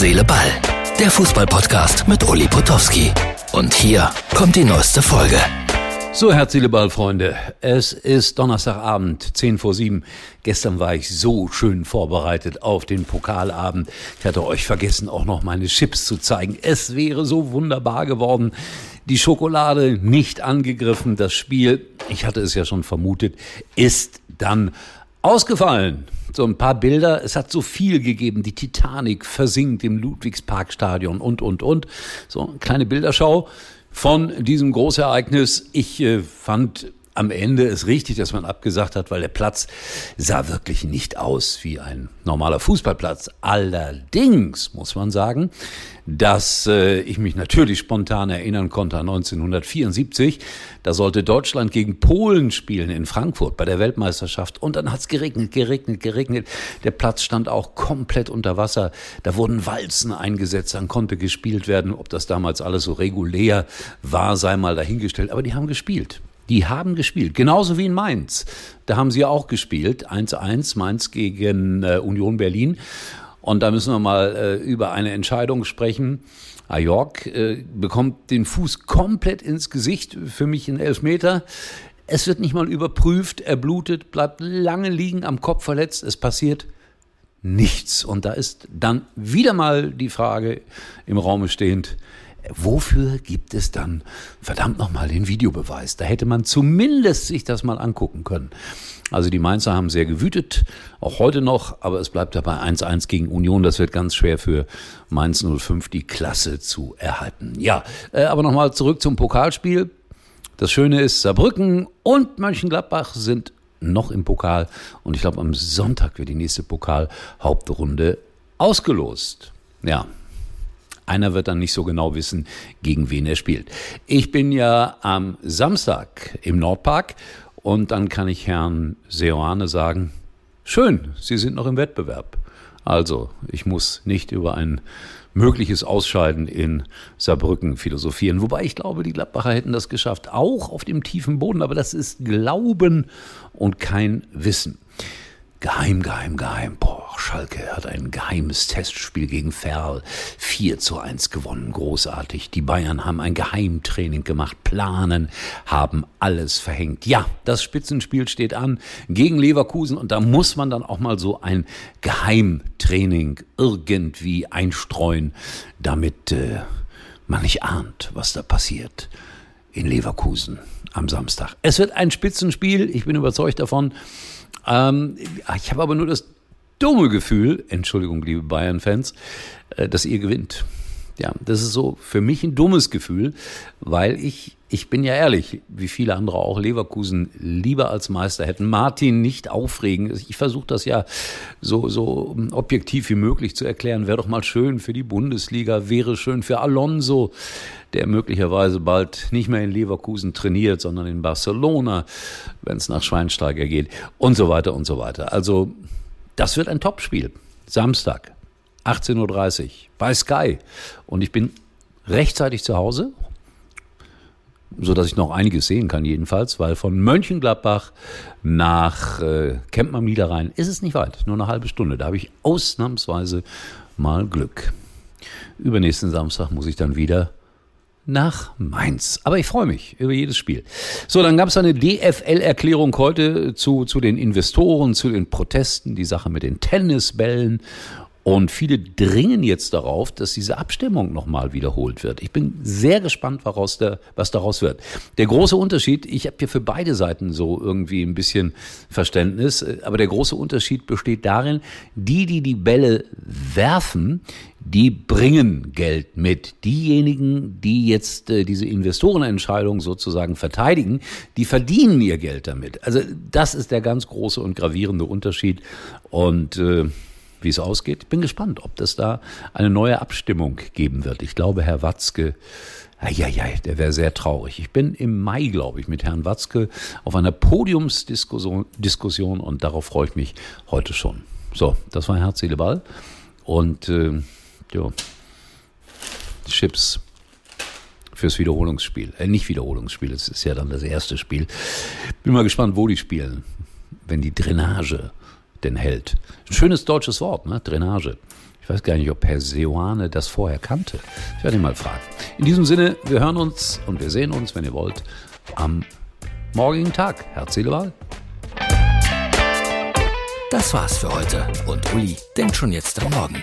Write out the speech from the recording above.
Seele, Ball. Der Fußballpodcast mit Uli Potowski. Und hier kommt die neueste Folge. So, Herz, Seele, Ball, Freunde. Es ist Donnerstagabend, 10 vor 7. Gestern war ich so schön vorbereitet auf den Pokalabend. Ich hatte euch vergessen, auch noch meine Chips zu zeigen. Es wäre so wunderbar geworden. Die Schokolade nicht angegriffen. Das Spiel, ich hatte es ja schon vermutet, ist dann ausgefallen. So ein paar Bilder. Es hat so viel gegeben. Die Titanic versinkt im Ludwigsparkstadion und, und, und. So eine kleine Bilderschau von diesem Großereignis. Ich äh, fand am Ende ist richtig, dass man abgesagt hat, weil der Platz sah wirklich nicht aus wie ein normaler Fußballplatz. Allerdings muss man sagen, dass äh, ich mich natürlich spontan erinnern konnte an 1974. Da sollte Deutschland gegen Polen spielen in Frankfurt bei der Weltmeisterschaft. Und dann hat es geregnet, geregnet, geregnet. Der Platz stand auch komplett unter Wasser. Da wurden Walzen eingesetzt, dann konnte gespielt werden. Ob das damals alles so regulär war, sei mal dahingestellt. Aber die haben gespielt. Die haben gespielt, genauso wie in Mainz. Da haben sie auch gespielt, 1-1, Mainz gegen äh, Union Berlin. Und da müssen wir mal äh, über eine Entscheidung sprechen. Ajork äh, bekommt den Fuß komplett ins Gesicht, für mich ein Elfmeter. Es wird nicht mal überprüft, er blutet, bleibt lange liegen, am Kopf verletzt, es passiert nichts. Und da ist dann wieder mal die Frage im Raume stehend, wofür gibt es dann verdammt nochmal den Videobeweis? Da hätte man zumindest sich das mal angucken können. Also die Mainzer haben sehr gewütet, auch heute noch, aber es bleibt dabei 1-1 gegen Union. Das wird ganz schwer für Mainz 05, die Klasse zu erhalten. Ja, äh, aber nochmal zurück zum Pokalspiel. Das Schöne ist, Saarbrücken und Mönchengladbach sind noch im Pokal und ich glaube, am Sonntag wird die nächste Pokal-Hauptrunde ausgelost. Ja, einer wird dann nicht so genau wissen, gegen wen er spielt. Ich bin ja am Samstag im Nordpark und dann kann ich Herrn Seoane sagen, schön, Sie sind noch im Wettbewerb. Also, ich muss nicht über ein mögliches Ausscheiden in Saarbrücken philosophieren. Wobei ich glaube, die Gladbacher hätten das geschafft, auch auf dem tiefen Boden. Aber das ist Glauben und kein Wissen. Geheim, geheim, geheim. Boah, Schalke hat ein geheimes Testspiel gegen Ferl 4 zu 1 gewonnen. Großartig. Die Bayern haben ein Geheimtraining gemacht, planen, haben alles verhängt. Ja, das Spitzenspiel steht an gegen Leverkusen und da muss man dann auch mal so ein Geheimtraining irgendwie einstreuen, damit äh, man nicht ahnt, was da passiert in Leverkusen am Samstag. Es wird ein Spitzenspiel, ich bin überzeugt davon. Ähm, ich habe aber nur das dumme Gefühl, Entschuldigung, liebe Bayern-Fans, äh, dass ihr gewinnt. Ja, das ist so für mich ein dummes Gefühl, weil ich, ich bin ja ehrlich, wie viele andere auch Leverkusen lieber als Meister hätten. Martin nicht aufregen. Ich versuche das ja so, so objektiv wie möglich zu erklären. Wäre doch mal schön für die Bundesliga, wäre schön für Alonso, der möglicherweise bald nicht mehr in Leverkusen trainiert, sondern in Barcelona, wenn es nach Schweinsteiger geht und so weiter und so weiter. Also, das wird ein Topspiel. Samstag. 18.30 Uhr bei Sky. Und ich bin rechtzeitig zu Hause, sodass ich noch einiges sehen kann jedenfalls, weil von Mönchengladbach nach äh, Kempten am Niederrhein ist es nicht weit, nur eine halbe Stunde. Da habe ich ausnahmsweise mal Glück. Übernächsten Samstag muss ich dann wieder nach Mainz. Aber ich freue mich über jedes Spiel. So, dann gab es eine DFL-Erklärung heute zu, zu den Investoren, zu den Protesten, die Sache mit den Tennisbällen und viele dringen jetzt darauf, dass diese Abstimmung nochmal wiederholt wird. Ich bin sehr gespannt, woraus der, was daraus wird. Der große Unterschied, ich habe hier für beide Seiten so irgendwie ein bisschen Verständnis, aber der große Unterschied besteht darin, die, die die Bälle werfen, die bringen Geld mit. Diejenigen, die jetzt äh, diese Investorenentscheidung sozusagen verteidigen, die verdienen ihr Geld damit. Also das ist der ganz große und gravierende Unterschied. Und äh, wie es ausgeht. Bin gespannt, ob das da eine neue Abstimmung geben wird. Ich glaube, Herr Watzke, ja, ja, der wäre sehr traurig. Ich bin im Mai, glaube ich, mit Herrn Watzke auf einer Podiumsdiskussion Diskussion und darauf freue ich mich heute schon. So, das war Herz, Seele, Ball. Und äh, ja, Chips fürs Wiederholungsspiel. Äh, nicht Wiederholungsspiel, es ist ja dann das erste Spiel. Bin mal gespannt, wo die spielen. Wenn die Drainage denn hält. Ein schönes deutsches Wort, ne? Drainage. Ich weiß gar nicht, ob Herr Seoane das vorher kannte. Ich werde ihn mal fragen. In diesem Sinne, wir hören uns und wir sehen uns, wenn ihr wollt, am morgigen Tag. Herz, Seele, Wahl. Das war's für heute und Uli denkt schon jetzt am Morgen.